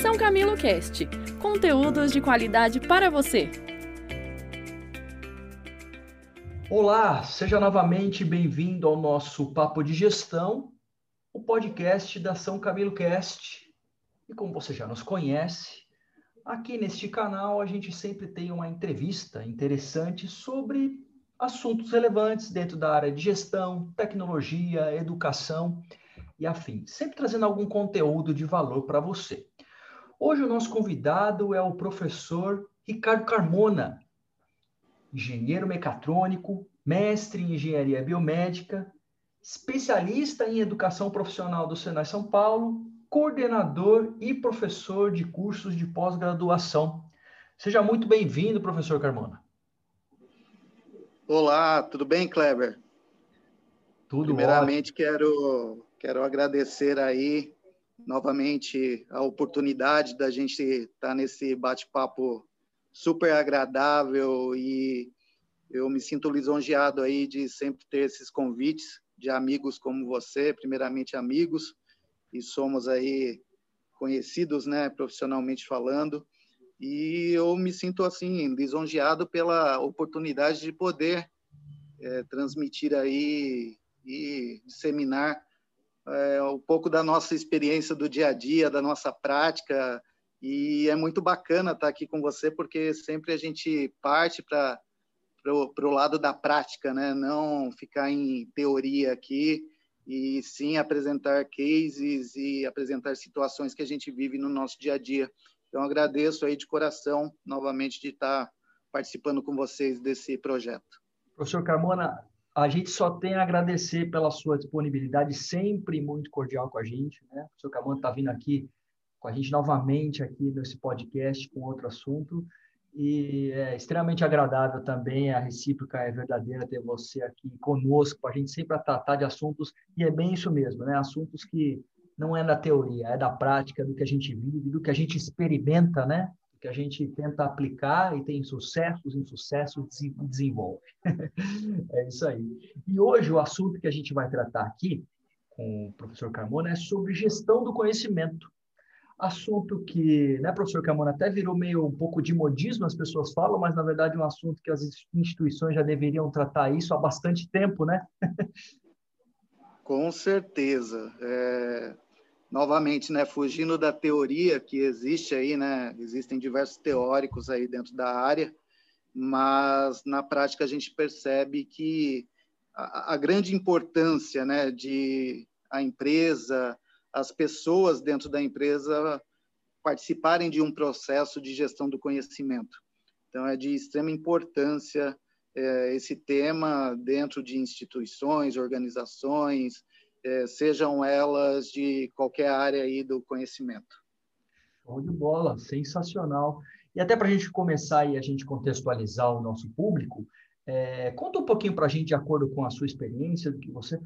São Camilo Cast conteúdos de qualidade para você. Olá, seja novamente bem-vindo ao nosso Papo de Gestão, o podcast da São Camilo Cast. E como você já nos conhece, aqui neste canal a gente sempre tem uma entrevista interessante sobre assuntos relevantes dentro da área de gestão, tecnologia, educação e afim, sempre trazendo algum conteúdo de valor para você. Hoje o nosso convidado é o professor Ricardo Carmona, engenheiro mecatrônico, mestre em engenharia biomédica, especialista em educação profissional do Senai São Paulo, coordenador e professor de cursos de pós-graduação. Seja muito bem-vindo, professor Carmona. Olá, tudo bem, Kleber? Tudo Primeiramente, ótimo. quero, quero agradecer aí novamente a oportunidade da gente estar tá nesse bate-papo super agradável e eu me sinto lisonjeado aí de sempre ter esses convites de amigos como você, primeiramente amigos, e somos aí conhecidos, né, profissionalmente falando, e eu me sinto assim lisonjeado pela oportunidade de poder é, transmitir aí e disseminar é, um pouco da nossa experiência do dia a dia, da nossa prática, e é muito bacana estar aqui com você, porque sempre a gente parte para o lado da prática, né? não ficar em teoria aqui, e sim apresentar cases e apresentar situações que a gente vive no nosso dia a dia. Então, agradeço aí de coração, novamente, de estar participando com vocês desse projeto. Professor Carmona, a gente só tem a agradecer pela sua disponibilidade, sempre muito cordial com a gente. Né? O professor Carmona está vindo aqui com a gente novamente aqui nesse podcast com outro assunto. E é extremamente agradável também, a recíproca é verdadeira ter você aqui conosco, a gente sempre tratar de assuntos, e é bem isso mesmo, né? Assuntos que não é da teoria, é da prática, do que a gente vive, do que a gente experimenta, né? Que a gente tenta aplicar e tem sucessos, insucessos desenvolve. é isso aí. E hoje o assunto que a gente vai tratar aqui com o professor Carmona é sobre gestão do conhecimento. Assunto que, né, professor Carmona, até virou meio um pouco de modismo, as pessoas falam, mas na verdade é um assunto que as instituições já deveriam tratar isso há bastante tempo, né? Com certeza. É novamente, né, fugindo da teoria que existe aí, né, existem diversos teóricos aí dentro da área, mas na prática a gente percebe que a, a grande importância, né, de a empresa, as pessoas dentro da empresa participarem de um processo de gestão do conhecimento. Então, é de extrema importância é, esse tema dentro de instituições, organizações, é, sejam elas de qualquer área aí do conhecimento. Show de bola, sensacional. E até para a gente começar e a gente contextualizar o nosso público, é, conta um pouquinho para a gente, de acordo com a sua experiência, do que você,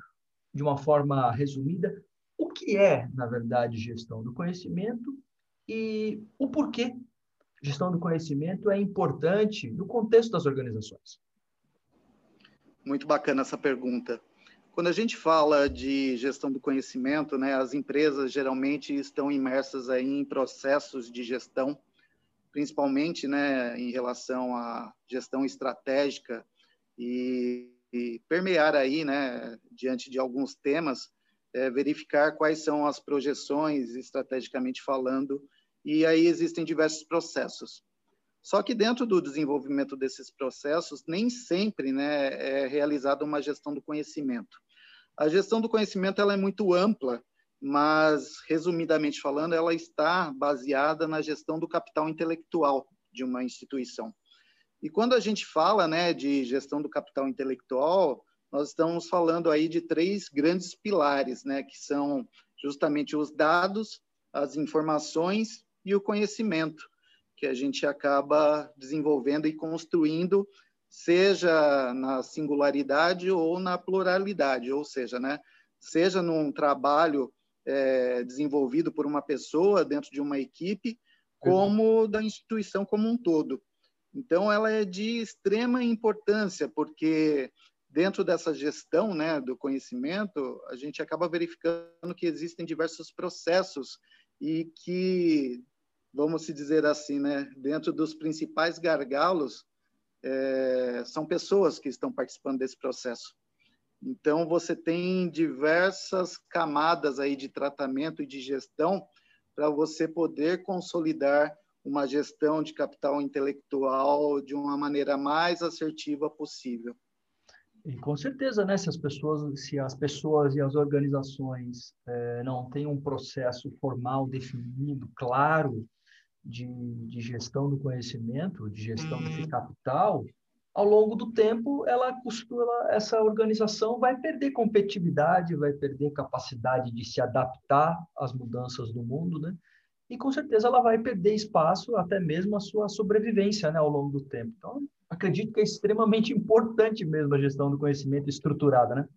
de uma forma resumida, o que é, na verdade, gestão do conhecimento e o porquê gestão do conhecimento é importante no contexto das organizações. Muito bacana essa pergunta. Quando a gente fala de gestão do conhecimento, né, as empresas geralmente estão imersas aí em processos de gestão, principalmente né, em relação à gestão estratégica e, e permear aí, né, diante de alguns temas, é, verificar quais são as projeções estrategicamente falando, e aí existem diversos processos. Só que dentro do desenvolvimento desses processos, nem sempre né, é realizada uma gestão do conhecimento. A gestão do conhecimento ela é muito ampla, mas, resumidamente falando, ela está baseada na gestão do capital intelectual de uma instituição. E quando a gente fala né, de gestão do capital intelectual, nós estamos falando aí de três grandes pilares, né, que são justamente os dados, as informações e o conhecimento, que a gente acaba desenvolvendo e construindo seja na singularidade ou na pluralidade, ou seja, né, seja num trabalho é, desenvolvido por uma pessoa dentro de uma equipe, como da instituição como um todo. Então, ela é de extrema importância, porque dentro dessa gestão né, do conhecimento, a gente acaba verificando que existem diversos processos e que vamos se dizer assim, né, dentro dos principais gargalos, é, são pessoas que estão participando desse processo. Então, você tem diversas camadas aí de tratamento e de gestão para você poder consolidar uma gestão de capital intelectual de uma maneira mais assertiva possível. E com certeza, né, se as pessoas, se as pessoas e as organizações é, não têm um processo formal definido, claro, de, de gestão do conhecimento, de gestão desse uhum. capital, ao longo do tempo, ela costuma, essa organização vai perder competitividade, vai perder capacidade de se adaptar às mudanças do mundo, né? E com certeza ela vai perder espaço, até mesmo a sua sobrevivência, né, ao longo do tempo. Então, acredito que é extremamente importante mesmo a gestão do conhecimento estruturada, né?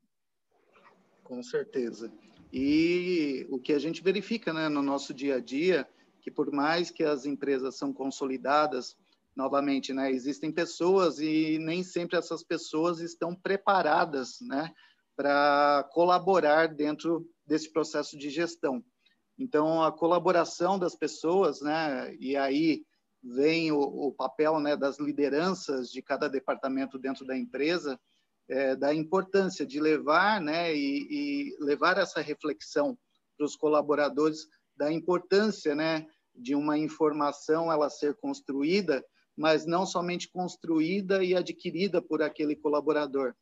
Com certeza. E o que a gente verifica, né, no nosso dia a dia, que por mais que as empresas são consolidadas, novamente, né, existem pessoas e nem sempre essas pessoas estão preparadas, né, para colaborar dentro desse processo de gestão. Então, a colaboração das pessoas, né, e aí vem o, o papel né, das lideranças de cada departamento dentro da empresa, é, da importância de levar, né, e, e levar essa reflexão para os colaboradores da importância, né, de uma informação ela ser construída, mas não somente construída e adquirida por aquele colaborador,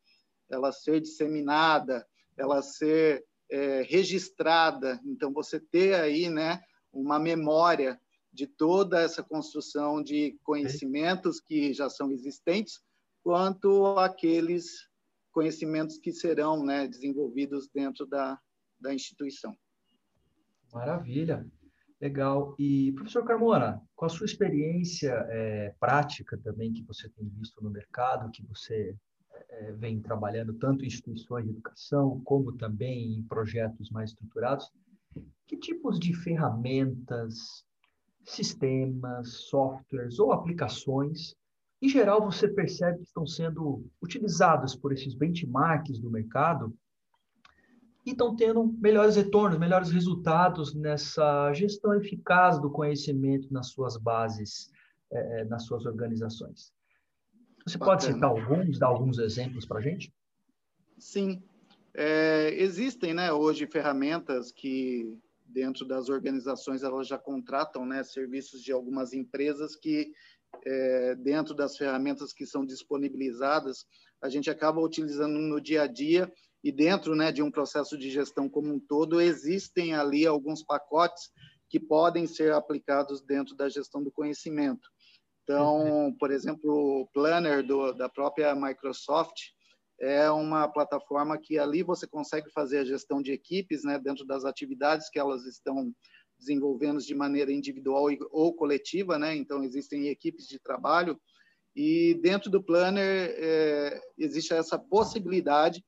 ela ser disseminada, ela ser é, registrada. Então você ter aí, né, uma memória de toda essa construção de conhecimentos que já são existentes, quanto aqueles conhecimentos que serão né, desenvolvidos dentro da, da instituição. Maravilha, legal. E, professor Carmona, com a sua experiência é, prática também que você tem visto no mercado, que você é, vem trabalhando tanto em instituições de educação, como também em projetos mais estruturados, que tipos de ferramentas, sistemas, softwares ou aplicações, em geral, você percebe que estão sendo utilizados por esses benchmarks do mercado e estão tendo melhores retornos, melhores resultados nessa gestão eficaz do conhecimento nas suas bases, é, nas suas organizações. Você Bacana. pode citar alguns, dar alguns exemplos para a gente? Sim. É, existem né, hoje ferramentas que dentro das organizações elas já contratam né, serviços de algumas empresas que é, dentro das ferramentas que são disponibilizadas a gente acaba utilizando no dia a dia e dentro né, de um processo de gestão como um todo existem ali alguns pacotes que podem ser aplicados dentro da gestão do conhecimento. Então, por exemplo, o Planner do, da própria Microsoft, é uma plataforma que ali você consegue fazer a gestão de equipes, né, dentro das atividades que elas estão desenvolvendo de maneira individual ou coletiva, né? Então existem equipes de trabalho e dentro do Planner é, existe essa possibilidade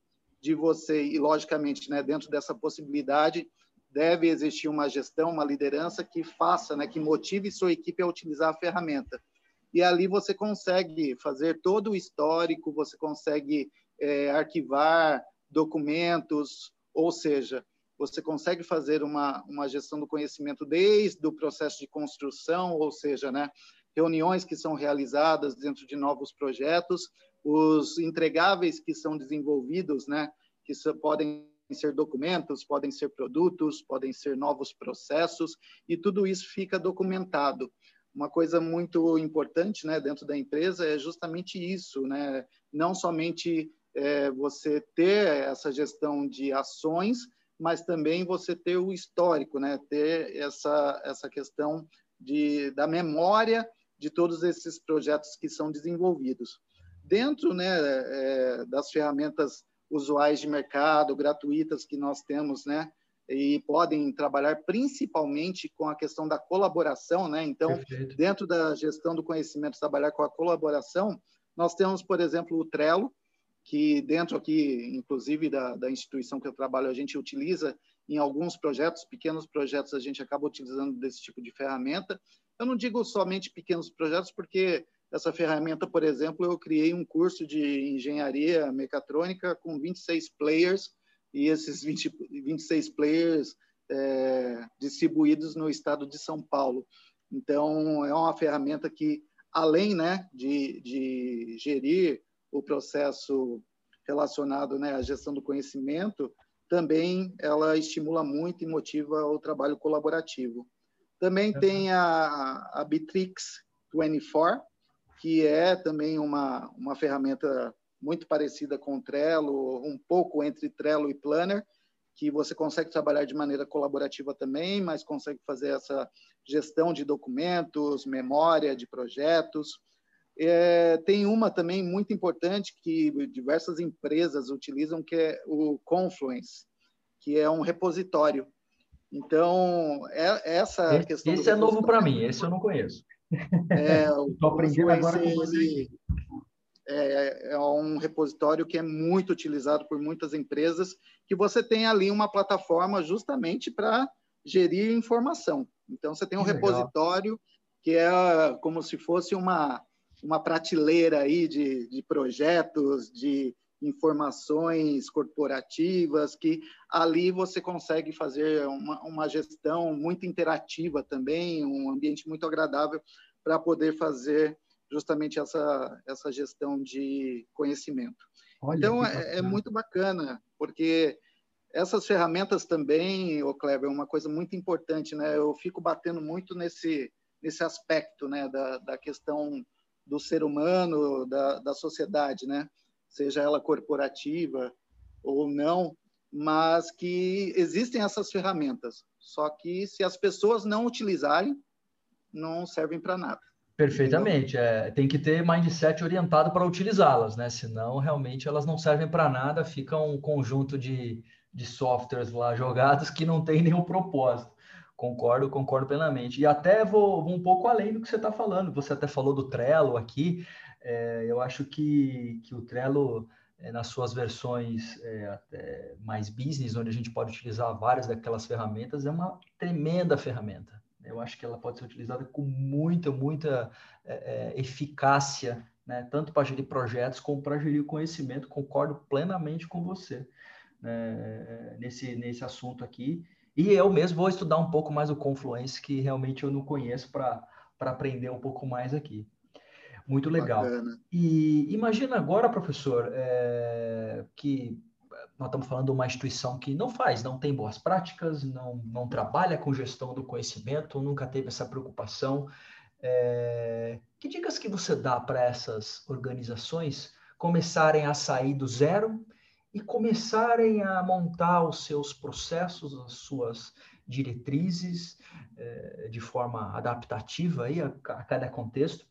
de você e logicamente, né, dentro dessa possibilidade deve existir uma gestão, uma liderança que faça, né, que motive sua equipe a utilizar a ferramenta. E ali você consegue fazer todo o histórico, você consegue é, arquivar documentos, ou seja, você consegue fazer uma, uma gestão do conhecimento desde o processo de construção, ou seja, né, reuniões que são realizadas dentro de novos projetos, os entregáveis que são desenvolvidos, né, que podem ser documentos, podem ser produtos, podem ser novos processos, e tudo isso fica documentado. Uma coisa muito importante né, dentro da empresa é justamente isso, né? não somente é, você ter essa gestão de ações, mas também você ter o histórico, né? ter essa, essa questão de, da memória de todos esses projetos que são desenvolvidos. Dentro né, é, das ferramentas usuais de mercado, gratuitas que nós temos, né, e podem trabalhar principalmente com a questão da colaboração, né? Então, Perfeito. dentro da gestão do conhecimento, trabalhar com a colaboração, nós temos, por exemplo, o Trello, que dentro aqui, inclusive da, da instituição que eu trabalho, a gente utiliza em alguns projetos, pequenos projetos, a gente acaba utilizando desse tipo de ferramenta. Eu não digo somente pequenos projetos, porque essa ferramenta, por exemplo, eu criei um curso de engenharia mecatrônica com 26 players, e esses 20, 26 players é, distribuídos no estado de São Paulo. Então, é uma ferramenta que, além né, de, de gerir o processo relacionado né, à gestão do conhecimento, também ela estimula muito e motiva o trabalho colaborativo. Também tem a, a Bitrix 24, que é também uma, uma ferramenta muito parecida com o Trello, um pouco entre Trello e Planner, que você consegue trabalhar de maneira colaborativa também, mas consegue fazer essa gestão de documentos, memória de projetos. É, tem uma também muito importante que diversas empresas utilizam, que é o Confluence, que é um repositório. Então, é, essa esse, questão. Esse é novo para mim, esse eu não conheço. É, Estou aprendendo agora com você. É, é um repositório que é muito utilizado por muitas empresas, que você tem ali uma plataforma justamente para gerir informação. Então, você tem um que repositório legal. que é como se fosse uma, uma prateleira aí de, de projetos, de informações corporativas, que ali você consegue fazer uma, uma gestão muito interativa também, um ambiente muito agradável para poder fazer justamente essa, essa gestão de conhecimento. Olha, então, é, é, muito bacana, porque essas ferramentas também, o Kleber, é uma coisa muito importante, né? Eu fico batendo muito nesse, nesse aspecto, né, da, da questão do ser humano, da, da sociedade, né? Seja ela corporativa ou não, mas que existem essas ferramentas. Só que se as pessoas não utilizarem, não servem para nada. Perfeitamente. É, tem que ter mindset orientado para utilizá-las, né? Senão, realmente, elas não servem para nada, fica um conjunto de, de softwares lá jogados que não tem nenhum propósito. Concordo, concordo plenamente. E até vou, vou um pouco além do que você está falando. Você até falou do Trello aqui. É, eu acho que, que o Trello, é, nas suas versões é, mais business, onde a gente pode utilizar várias daquelas ferramentas, é uma tremenda ferramenta eu acho que ela pode ser utilizada com muita, muita é, é, eficácia, né? tanto para gerir projetos como para gerir conhecimento. Concordo plenamente com você né? nesse, nesse assunto aqui. E eu mesmo vou estudar um pouco mais o Confluence, que realmente eu não conheço, para aprender um pouco mais aqui. Muito legal. Bacana. E imagina agora, professor, é, que nós estamos falando de uma instituição que não faz, não tem boas práticas, não, não trabalha com gestão do conhecimento, nunca teve essa preocupação. É, que dicas que você dá para essas organizações começarem a sair do zero e começarem a montar os seus processos, as suas diretrizes é, de forma adaptativa aí a, a cada contexto?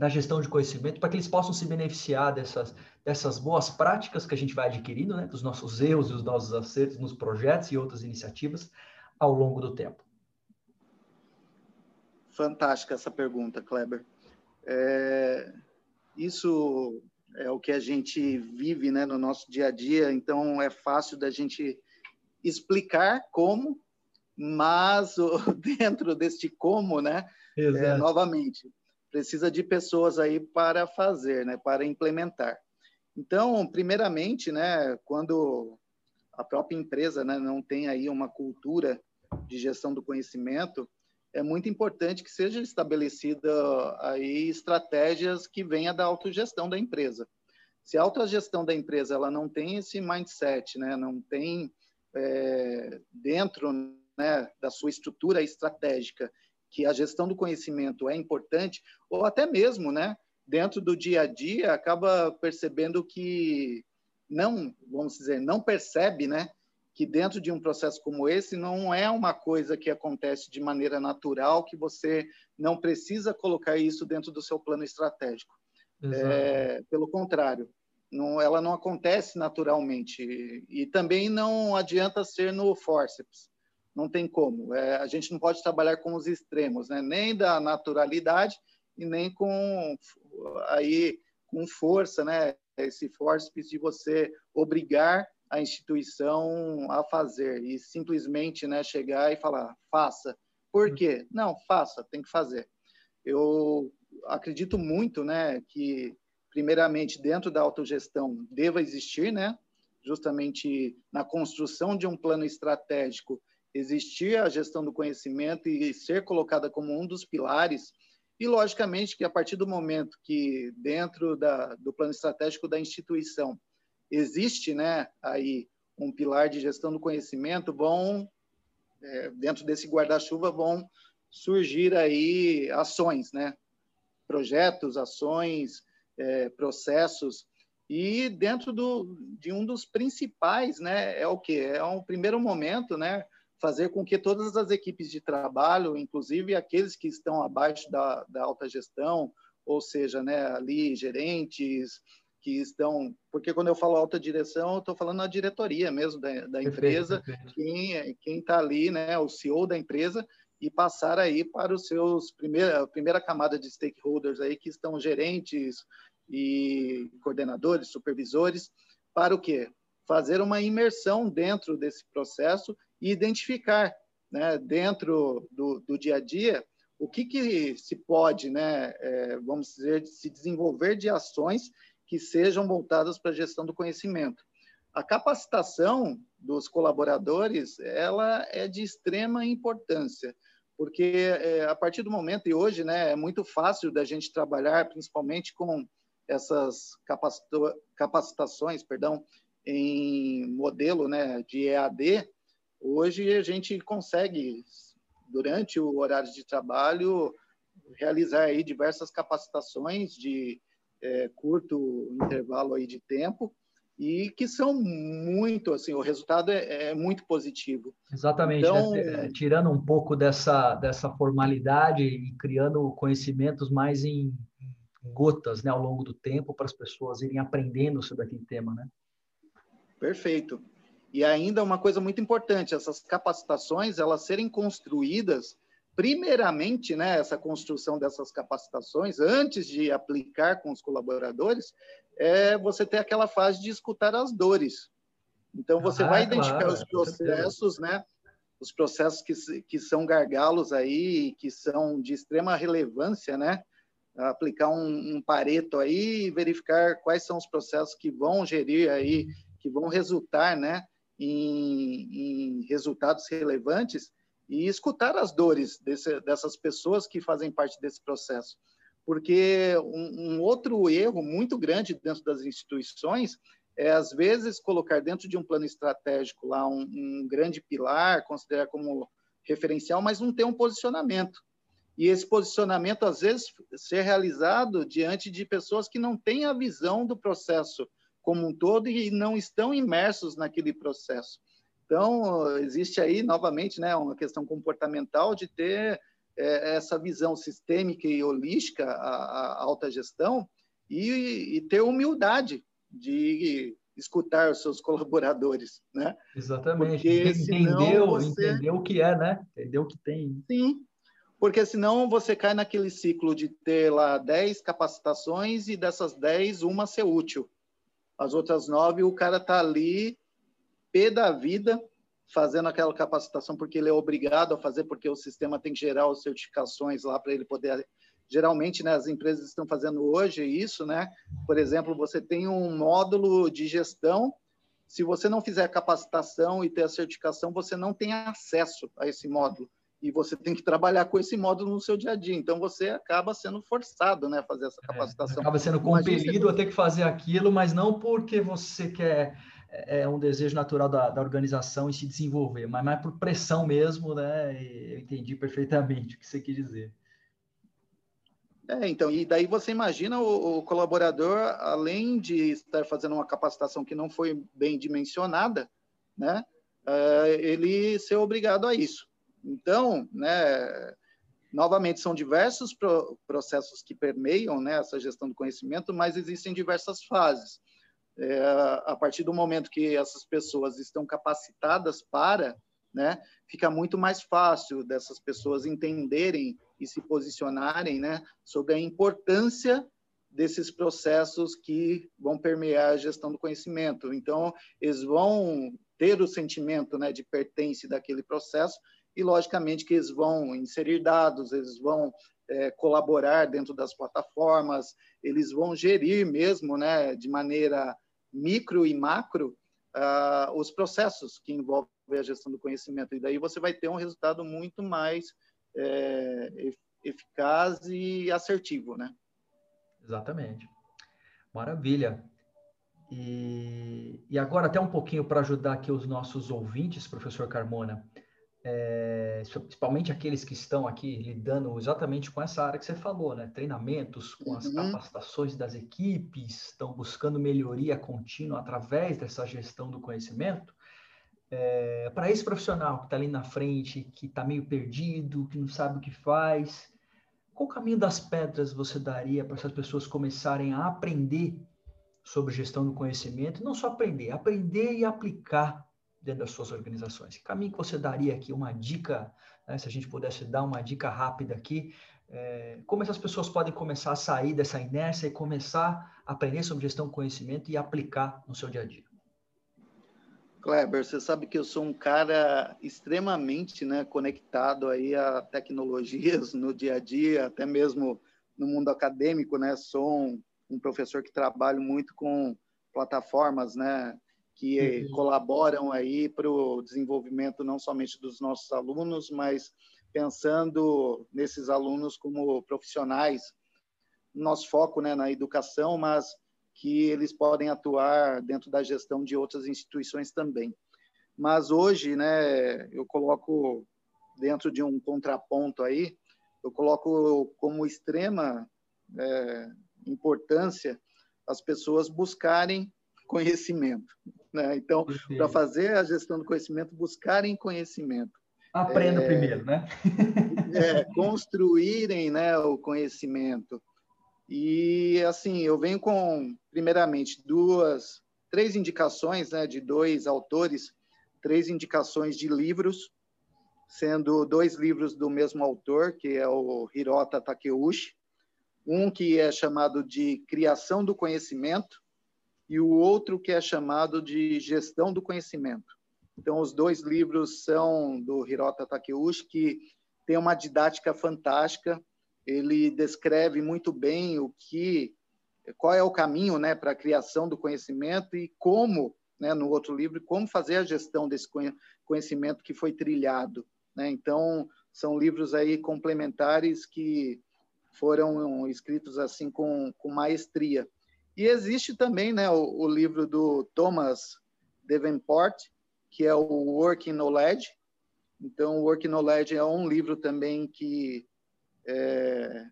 Na gestão de conhecimento, para que eles possam se beneficiar dessas, dessas boas práticas que a gente vai adquirindo, né, dos nossos erros e os nossos acertos nos projetos e outras iniciativas ao longo do tempo. Fantástica essa pergunta, Kleber. É, isso é o que a gente vive né, no nosso dia a dia, então é fácil da gente explicar como, mas dentro deste como, né, é, novamente, precisa de pessoas aí para fazer, né, para implementar. Então, primeiramente, né, quando a própria empresa né, não tem aí uma cultura de gestão do conhecimento, é muito importante que seja estabelecida aí estratégias que venham da autogestão da empresa. Se a autogestão da empresa ela não tem esse mindset, né, não tem é, dentro né, da sua estrutura estratégica que a gestão do conhecimento é importante, ou até mesmo, né, dentro do dia a dia, acaba percebendo que não, vamos dizer, não percebe, né, que dentro de um processo como esse não é uma coisa que acontece de maneira natural, que você não precisa colocar isso dentro do seu plano estratégico. É, pelo contrário, não, ela não acontece naturalmente. E, e também não adianta ser no forceps não tem como. É, a gente não pode trabalhar com os extremos, né? nem da naturalidade e nem com aí com força, né? Esse force de você obrigar a instituição a fazer e simplesmente, né, chegar e falar faça. Por quê? Não, faça, tem que fazer. Eu acredito muito, né, que primeiramente dentro da autogestão deva existir, né, justamente na construção de um plano estratégico existir a gestão do conhecimento e ser colocada como um dos pilares. E, logicamente, que a partir do momento que, dentro da, do plano estratégico da instituição, existe né, aí um pilar de gestão do conhecimento, vão, é, dentro desse guarda-chuva, vão surgir aí ações, né? projetos, ações, é, processos. E dentro do, de um dos principais, né, é o que? É um primeiro momento, né, fazer com que todas as equipes de trabalho, inclusive aqueles que estão abaixo da, da alta gestão, ou seja, né, ali gerentes que estão, porque quando eu falo alta direção, eu estou falando na diretoria mesmo da, da empresa, perfeito, perfeito. quem está ali, né, o CEO da empresa, e passar aí para os seus primeira primeira camada de stakeholders aí que estão gerentes e coordenadores, supervisores, para o quê? Fazer uma imersão dentro desse processo e identificar, né, dentro do, do dia a dia, o que, que se pode, né, é, vamos dizer, se desenvolver de ações que sejam voltadas para a gestão do conhecimento. A capacitação dos colaboradores, ela é de extrema importância, porque é, a partir do momento, e hoje né, é muito fácil da gente trabalhar, principalmente com essas capacitações perdão, em modelo né, de EAD, Hoje a gente consegue, durante o horário de trabalho, realizar aí diversas capacitações de é, curto intervalo aí de tempo e que são muito assim o resultado é, é muito positivo. Exatamente então, né? tirando um pouco dessa dessa formalidade e criando conhecimentos mais em gotas né ao longo do tempo para as pessoas irem aprendendo sobre aquele tema né? Perfeito e ainda uma coisa muito importante, essas capacitações, elas serem construídas, primeiramente, né, essa construção dessas capacitações, antes de aplicar com os colaboradores, é você ter aquela fase de escutar as dores. Então, você ah, vai identificar claro, os processos, né, os processos que, que são gargalos aí, que são de extrema relevância, né, aplicar um, um pareto aí e verificar quais são os processos que vão gerir aí, que vão resultar, né, em, em resultados relevantes e escutar as dores desse, dessas pessoas que fazem parte desse processo. Porque um, um, outro erro muito grande dentro das instituições é, às vezes, colocar dentro de um plano estratégico lá um, um grande pilar, considerar como referencial, mas não ter um posicionamento. E esse posicionamento, às vezes, ser realizado diante de pessoas que não têm a visão do processo como um todo e não estão imersos naquele processo. Então, existe aí, novamente, né, uma questão comportamental de ter é, essa visão sistêmica e holística, a, a alta gestão, e, e, ter humildade de escutar os seus colaboradores, né? Exatamente. Porque entendeu, você... entendeu o que é, né? Entendeu o que tem. Sim, porque senão você cai naquele ciclo de ter lá 10 capacitações e dessas 10, uma ser útil. As outras nove, o cara está ali, pé da vida, fazendo aquela capacitação porque ele é obrigado a fazer, porque o sistema tem que gerar as certificações lá para ele poder. Geralmente, né, as empresas estão fazendo hoje isso, né? Por exemplo, você tem um módulo de gestão. Se você não fizer a capacitação e ter a certificação, você não tem acesso a esse módulo e você tem que trabalhar com esse módulo no seu dia a dia. Então você acaba sendo forçado, né, a fazer essa é, capacitação. É, acaba sendo compelido a ter que fazer aquilo, mas não porque você quer é, é um desejo natural da, da organização em se desenvolver, mas mais por pressão mesmo, né? E eu entendi perfeitamente o que você quis dizer. É, então, e daí você imagina o, o, colaborador, além de estar fazendo uma capacitação que não foi bem dimensionada, né, uh, ele ser obrigado a isso. Então, né, novamente, são diversos pro, processos que permeiam né, essa gestão do conhecimento, mas existem diversas fases. É, a partir do momento que essas pessoas estão capacitadas para, né, fica muito mais fácil dessas pessoas entenderem e se posicionarem né, sobre a importância desses processos que vão permear a gestão do conhecimento. Então, eles vão ter o sentimento né, de pertence daquele processo e, logicamente, que eles vão inserir dados, eles vão é, colaborar dentro das plataformas, eles vão gerir mesmo, né, de maneira micro e macro, uh, os processos que envolvem a gestão do conhecimento. E daí você vai ter um resultado muito mais é, eficaz e assertivo, né? Exatamente. Maravilha. E, e agora, até um pouquinho para ajudar aqui os nossos ouvintes, professor Carmona, é, principalmente aqueles que estão aqui lidando exatamente com essa área que você falou, né? Treinamentos, com as uhum. capacitações das equipes, estão buscando melhoria contínua através dessa gestão do conhecimento. É, para esse profissional que está ali na frente, que está meio perdido, que não sabe o que faz, qual caminho das pedras você daria para essas pessoas começarem a aprender sobre gestão do conhecimento? Não só aprender, aprender e aplicar dentro das suas organizações. Que caminho que você daria aqui? Uma dica, né, se a gente pudesse dar uma dica rápida aqui, é, como essas pessoas podem começar a sair dessa inércia e começar a aprender sobre gestão do conhecimento e aplicar no seu dia a dia? Kleber, você sabe que eu sou um cara extremamente né, conectado aí a tecnologias no dia a dia, até mesmo no mundo acadêmico, né? Sou um, um professor que trabalho muito com plataformas, né? Que uhum. colaboram aí para o desenvolvimento não somente dos nossos alunos, mas pensando nesses alunos como profissionais. Nosso foco né, na educação, mas que eles podem atuar dentro da gestão de outras instituições também. Mas hoje, né, eu coloco dentro de um contraponto aí, eu coloco como extrema é, importância as pessoas buscarem conhecimento. Né? Então, para fazer a gestão do conhecimento, buscarem conhecimento. Aprenda é, primeiro, né? é, construírem né, o conhecimento. E assim, eu venho com primeiramente duas, três indicações, né, de dois autores, três indicações de livros, sendo dois livros do mesmo autor, que é o Hirota Takeuchi, um que é chamado de Criação do Conhecimento e o outro que é chamado de Gestão do Conhecimento. Então, os dois livros são do Hirota Takeuchi, que tem uma didática fantástica, ele descreve muito bem o que, qual é o caminho, né, para a criação do conhecimento e como, né, no outro livro, como fazer a gestão desse conhecimento que foi trilhado. Né? Então, são livros aí complementares que foram escritos assim com, com maestria. E existe também, né, o, o livro do Thomas Davenport, que é o Working Knowledge. Então, o Working Knowledge é um livro também que é,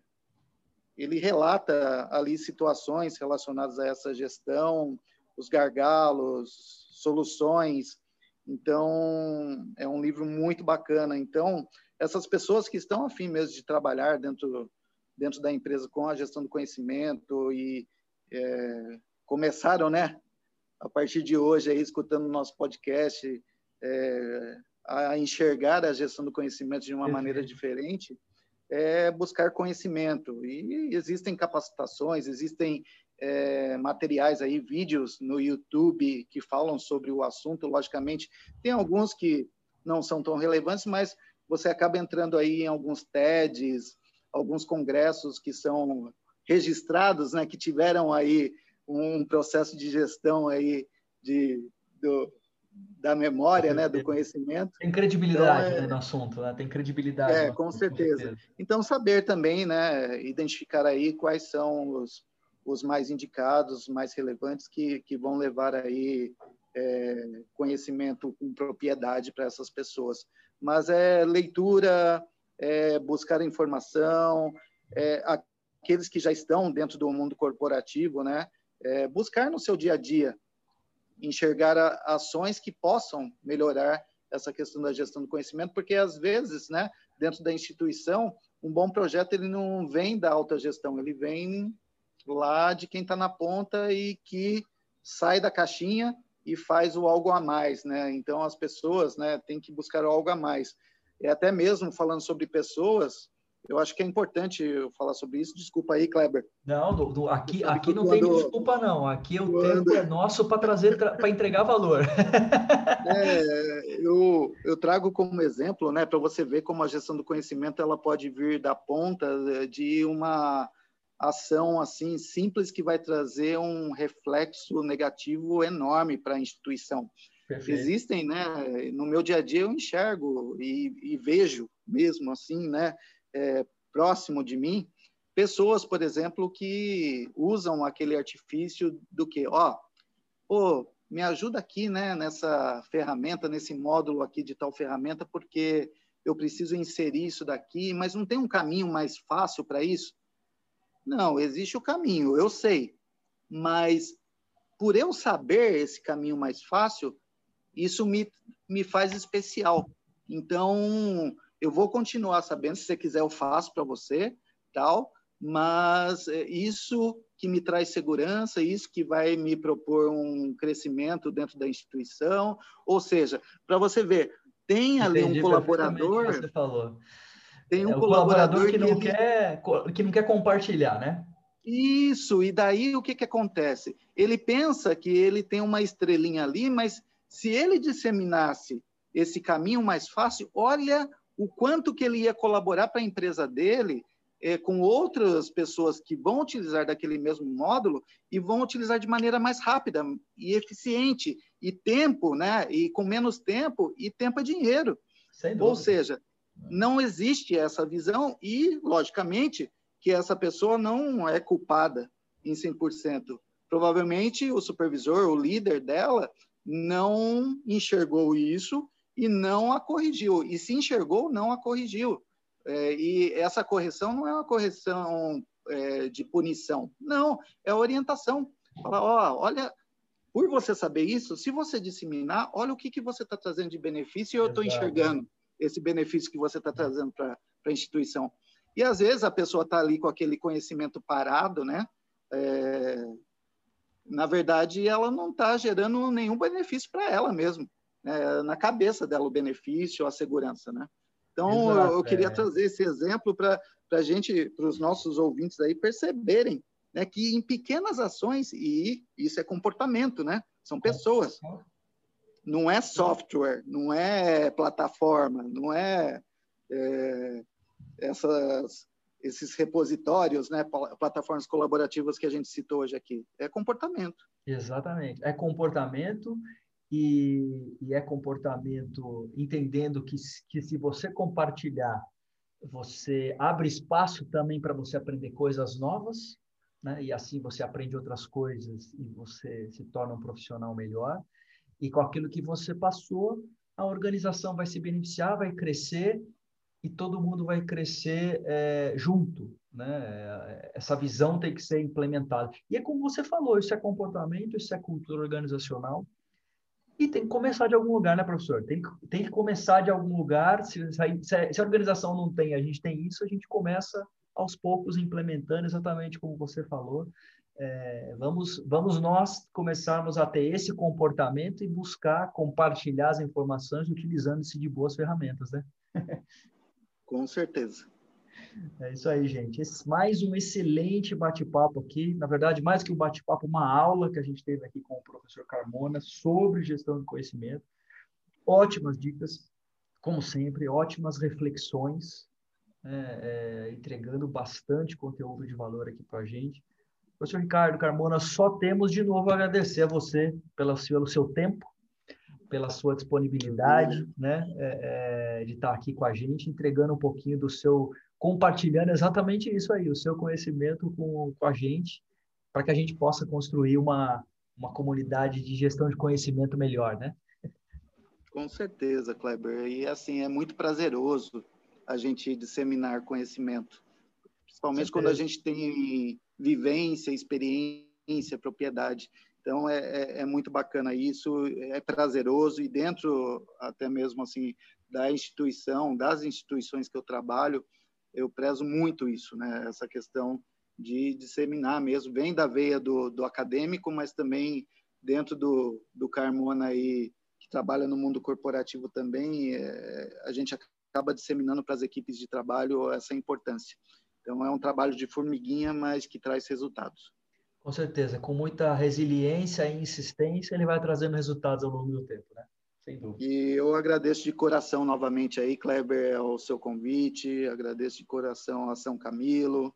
ele relata ali situações relacionadas a essa gestão, os gargalos, soluções. Então, é um livro muito bacana. Então, essas pessoas que estão afim mesmo de trabalhar dentro, dentro da empresa com a gestão do conhecimento e é, começaram, né, a partir de hoje, aí, escutando o nosso podcast, é, a enxergar a gestão do conhecimento de uma maneira diferente, é buscar conhecimento. E existem capacitações, existem é, materiais aí, vídeos no YouTube que falam sobre o assunto, logicamente. Tem alguns que não são tão relevantes, mas você acaba entrando aí em alguns TEDs, alguns congressos que são registrados, né, que tiveram aí um processo de gestão aí de, do, da memória, né, do conhecimento. Tem credibilidade então, é, né, no assunto, né? tem credibilidade. É, com, certeza. com, certeza. Então, saber também, né, identificar aí quais são os, os mais indicados, mais relevantes, que, que vão levar aí é, conhecimento com propriedade para essas pessoas. Mas é leitura, é buscar informação, é, aqueles que já estão dentro do mundo corporativo, né, é, buscar no seu dia a dia enxergar ações que possam melhorar essa questão da gestão do conhecimento, porque às vezes, né, dentro da instituição, um bom projeto ele não vem da alta gestão, ele vem lá de quem está na ponta e que sai da caixinha e faz o algo a mais, né? Então as pessoas, né, têm que buscar algo a mais. E até mesmo falando sobre pessoas, eu acho que é importante eu falar sobre isso. Desculpa aí, Kleber. Não, do, do, aqui, aqui não quando, tem desculpa, não. Aqui o quando... tempo é nosso para trazer para entregar valor. É, eu, eu trago como exemplo, né, para você ver como a gestão do conhecimento ela pode vir da ponta de uma ação assim simples que vai trazer um reflexo negativo enorme para a instituição. Perfeito. Existem, né? No meu dia a dia eu enxergo e, e vejo mesmo assim, né? É, próximo de mim, pessoas, por exemplo, que usam aquele artifício do que, ó, pô, me ajuda aqui, né? Nessa ferramenta, nesse módulo aqui de tal ferramenta, porque eu preciso inserir isso daqui, mas não tem um caminho mais fácil para isso? Não, existe o caminho, eu sei, mas por eu saber esse caminho mais fácil, isso me, me faz especial. Então, eu vou continuar sabendo, se você quiser eu faço para você, tal, mas é isso que me traz segurança, isso que vai me propor um crescimento dentro da instituição, ou seja, para você ver, tem ali Entendi um colaborador. Que você falou. Tem um é, colaborador, colaborador, que, não ele... quer que não quer compartilhar, né? Isso, e daí o que, que acontece? Ele pensa que ele tem uma estrelinha ali, mas se ele disseminasse esse caminho mais fácil, olha o quanto que ele ia colaborar para a empresa dele é, com outras pessoas que vão utilizar daquele mesmo módulo e vão utilizar de maneira mais rápida e eficiente e tempo, né? E com menos tempo e tempo é dinheiro. Ou seja, não existe essa visão e, logicamente, que essa pessoa não é culpada em 100%. Provavelmente o supervisor, o líder dela, não enxergou isso e não a corrigiu. E se enxergou, não a corrigiu. É, e essa correção não é uma correção é, de punição, não, é orientação. Fala, ó, olha, por você saber isso, se você disseminar, olha o que, que você está trazendo de benefício e eu estou enxergando esse benefício que você está trazendo para a instituição. E às vezes a pessoa está ali com aquele conhecimento parado, né? É, na verdade, ela não está gerando nenhum benefício para ela mesmo. É, na cabeça dela o benefício, a segurança, né? Então, Exato, eu queria é. trazer esse exemplo para a gente, para os nossos ouvintes aí perceberem né, que em pequenas ações, e isso é comportamento, né? São pessoas. Não é software, não é plataforma, não é, é essas, esses repositórios, né, plataformas colaborativas que a gente citou hoje aqui. É comportamento. Exatamente. É comportamento e, e é comportamento entendendo que, que se você compartilhar, você abre espaço também para você aprender coisas novas, né? e assim você aprende outras coisas e você se torna um profissional melhor. E com aquilo que você passou, a organização vai se beneficiar, vai crescer e todo mundo vai crescer é, junto. Né? Essa visão tem que ser implementada. E é como você falou, isso é comportamento, isso é cultura organizacional. E tem que começar de algum lugar, né, professor? Tem, tem que começar de algum lugar. Se, se, se a organização não tem, a gente tem isso, a gente começa aos poucos implementando exatamente como você falou. É, vamos, vamos nós começarmos a ter esse comportamento e buscar compartilhar as informações utilizando-se de boas ferramentas, né? Com certeza. É isso aí, gente. Esse, mais um excelente bate-papo aqui. Na verdade, mais que um bate-papo, uma aula que a gente teve aqui com o professor Carmona sobre gestão de conhecimento. Ótimas dicas, como sempre, ótimas reflexões, é, é, entregando bastante conteúdo de valor aqui para a gente. Professor Ricardo Carmona, só temos de novo a agradecer a você pelo seu, pelo seu tempo, pela sua disponibilidade, né, é, é, de estar aqui com a gente, entregando um pouquinho do seu compartilhando exatamente isso aí, o seu conhecimento com, com a gente, para que a gente possa construir uma, uma comunidade de gestão de conhecimento melhor, né? Com certeza, Kleber. E assim, é muito prazeroso a gente disseminar conhecimento, principalmente quando a gente tem vivência, experiência, propriedade. Então é, é, é, muito bacana isso, é prazeroso e dentro até mesmo assim da instituição, das instituições que eu trabalho, eu prezo muito isso, né? Essa questão de disseminar mesmo, vem da veia do, do acadêmico, mas também dentro do, do Carmona aí, que trabalha no mundo corporativo também, é, a gente acaba disseminando para as equipes de trabalho essa importância. Então, é um trabalho de formiguinha, mas que traz resultados. Com certeza, com muita resiliência e insistência, ele vai trazendo resultados ao longo do tempo, né? Sem dúvida. E eu agradeço de coração novamente aí, Kleber, ao seu convite, agradeço de coração a São Camilo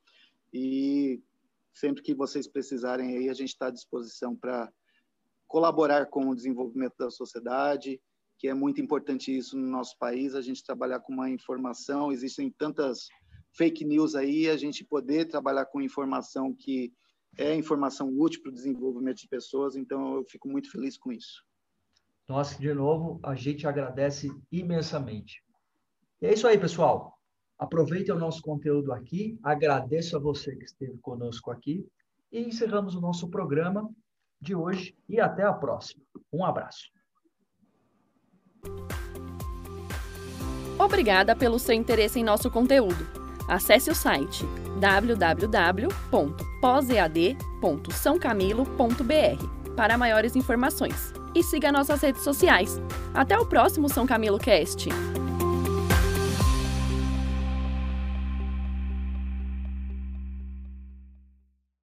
e sempre que vocês precisarem aí, a gente está à disposição para colaborar com o desenvolvimento da sociedade, que é muito importante isso no nosso país, a gente trabalhar com uma informação, existem tantas fake news aí, a gente poder trabalhar com informação que é informação útil para o desenvolvimento de pessoas, então eu fico muito feliz com isso. Nós, de novo, a gente agradece imensamente. E é isso aí, pessoal. Aproveite o nosso conteúdo aqui, agradeço a você que esteve conosco aqui e encerramos o nosso programa de hoje e até a próxima. Um abraço. Obrigada pelo seu interesse em nosso conteúdo. Acesse o site www.posead.sãocamilo.br para maiores informações e siga nossas redes sociais. Até o próximo São Camilo Cast!